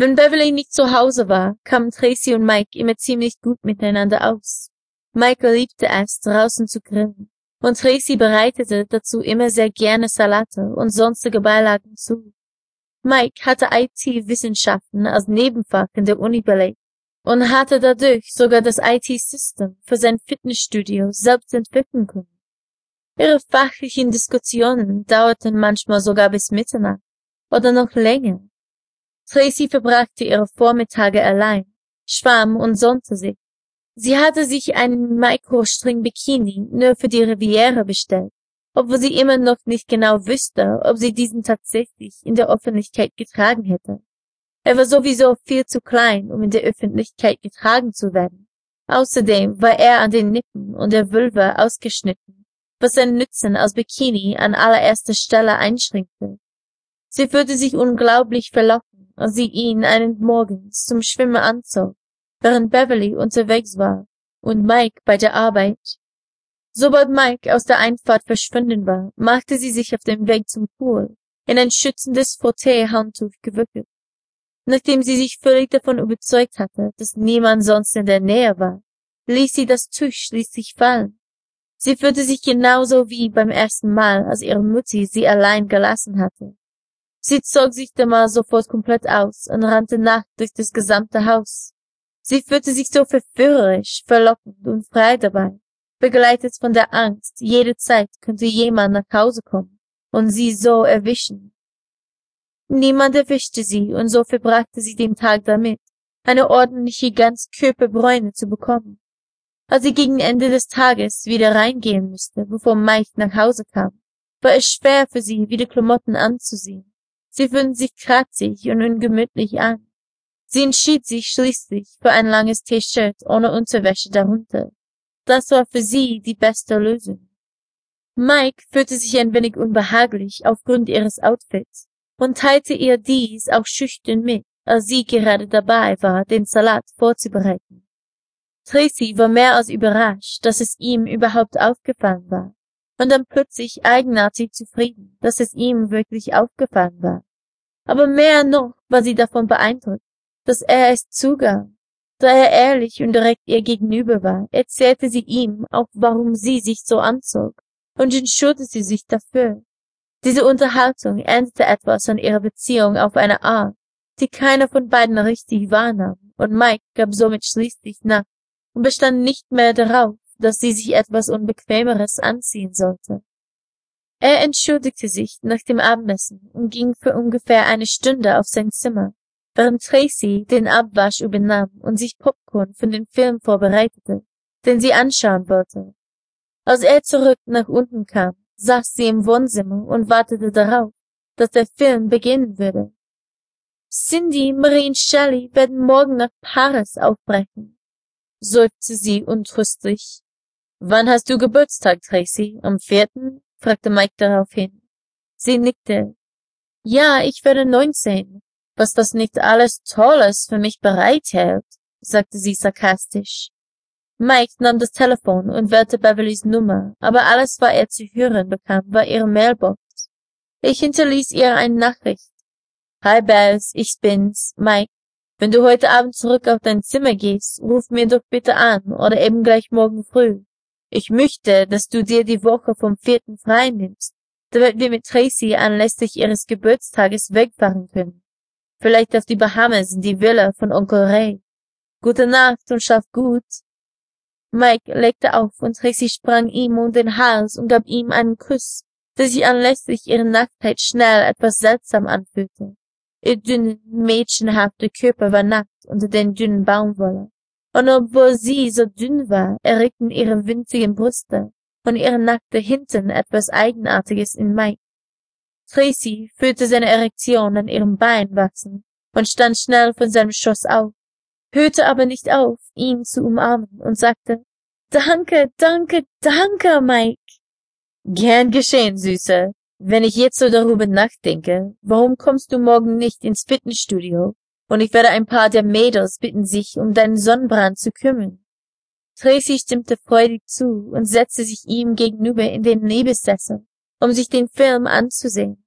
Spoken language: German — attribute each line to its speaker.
Speaker 1: Wenn Beverly nicht zu Hause war, kamen Tracy und Mike immer ziemlich gut miteinander aus. Michael liebte es, draußen zu grillen, und Tracy bereitete dazu immer sehr gerne Salate und sonstige Beilagen zu. Mike hatte IT-Wissenschaften als Nebenfach in der Uni belegt und hatte dadurch sogar das IT-System für sein Fitnessstudio selbst entwickeln können. Ihre fachlichen Diskussionen dauerten manchmal sogar bis Mitternacht oder noch länger. Tracy verbrachte ihre Vormittage allein, schwamm und sonnte sich. Sie hatte sich einen Mikrostring-Bikini nur für die Riviera bestellt, obwohl sie immer noch nicht genau wüsste, ob sie diesen tatsächlich in der Öffentlichkeit getragen hätte. Er war sowieso viel zu klein, um in der Öffentlichkeit getragen zu werden. Außerdem war er an den Nippen und der Vulva ausgeschnitten, was sein Nützen als Bikini an allererster Stelle einschränkte. Sie fühlte sich unglaublich verlockend, als sie ihn einen Morgens zum Schwimmen anzog, während Beverly unterwegs war und Mike bei der Arbeit. Sobald Mike aus der Einfahrt verschwunden war, machte sie sich auf den Weg zum Pool, in ein schützendes Fauteuil-Handtuch gewickelt. Nachdem sie sich völlig davon überzeugt hatte, dass niemand sonst in der Nähe war, ließ sie das Tuch schließlich fallen. Sie fühlte sich genauso wie beim ersten Mal, als ihre Mutti sie allein gelassen hatte. Sie zog sich damals sofort komplett aus und rannte nackt durch das gesamte Haus. Sie fühlte sich so verführerisch, verlockend und frei dabei, begleitet von der Angst, jede Zeit könnte jemand nach Hause kommen und sie so erwischen. Niemand erwischte sie, und so verbrachte sie den Tag damit, eine ordentliche Ganzkörperbräune zu bekommen. Als sie gegen Ende des Tages wieder reingehen müsste, bevor Mike nach Hause kam, war es schwer für sie, wieder Klamotten anzusehen. Sie fühlten sich kratzig und ungemütlich an. Sie entschied sich schließlich für ein langes T-Shirt ohne Unterwäsche darunter. Das war für sie die beste Lösung. Mike fühlte sich ein wenig unbehaglich aufgrund ihres Outfits und teilte ihr dies auch schüchtern mit, als sie gerade dabei war, den Salat vorzubereiten. Tracy war mehr als überrascht, dass es ihm überhaupt aufgefallen war, und dann plötzlich eigenartig zufrieden, dass es ihm wirklich aufgefallen war. Aber mehr noch war sie davon beeindruckt, dass er es zugab. Da er ehrlich und direkt ihr gegenüber war, erzählte sie ihm auch, warum sie sich so anzog, und entschuldigte sich dafür, diese Unterhaltung änderte etwas an ihrer Beziehung auf eine Art, die keiner von beiden richtig wahrnahm, und Mike gab somit schließlich nach und bestand nicht mehr darauf, dass sie sich etwas Unbequemeres anziehen sollte. Er entschuldigte sich nach dem Abendessen und ging für ungefähr eine Stunde auf sein Zimmer, während Tracy den Abwasch übernahm und sich Popcorn für den Film vorbereitete, den sie anschauen wollte. Als er zurück nach unten kam, saß sie im Wohnzimmer und wartete darauf, dass der Film beginnen würde. Cindy, Marie und Shelley werden morgen nach Paris aufbrechen, seufzte sie untröstlich. Wann hast du Geburtstag, Tracy? Am vierten? Fragte Mike daraufhin. Sie nickte. Ja, ich werde neunzehn. Was das nicht alles Tolles für mich bereithält, sagte sie sarkastisch. Mike nahm das Telefon und wählte Beverlys Nummer, aber alles, was er zu hören bekam, war ihre Mailbox. Ich hinterließ ihr eine Nachricht. Hi Bells, ich bin's, Mike. Wenn du heute Abend zurück auf dein Zimmer gehst, ruf mir doch bitte an oder eben gleich morgen früh. Ich möchte, dass du dir die Woche vom vierten frei nimmst, damit wir mit Tracy anlässlich ihres Geburtstages wegfahren können. Vielleicht auf die Bahamas in die Villa von Onkel Ray. Gute Nacht und schlaf gut. Mike legte auf und Tracy sprang ihm um den Hals und gab ihm einen Kuss, der sich anlässlich ihrer Nacktheit schnell etwas seltsam anfühlte. Ihr dünner, mädchenhafter Körper war nackt unter den dünnen Baumwolle. Und obwohl sie so dünn war, erregten ihre winzigen Brüste und ihre nackte Hinten etwas Eigenartiges in Mike. Tracy fühlte seine Erektion an ihrem Bein wachsen und stand schnell von seinem Schoß auf hörte aber nicht auf, ihn zu umarmen und sagte, Danke, danke, danke, Mike. Gern geschehen, Süße. Wenn ich jetzt so darüber nachdenke, warum kommst du morgen nicht ins Fitnessstudio? Und ich werde ein paar der Mädels bitten, sich um deinen Sonnenbrand zu kümmern. Tracy stimmte freudig zu und setzte sich ihm gegenüber in den Nebensessel, um sich den Film anzusehen.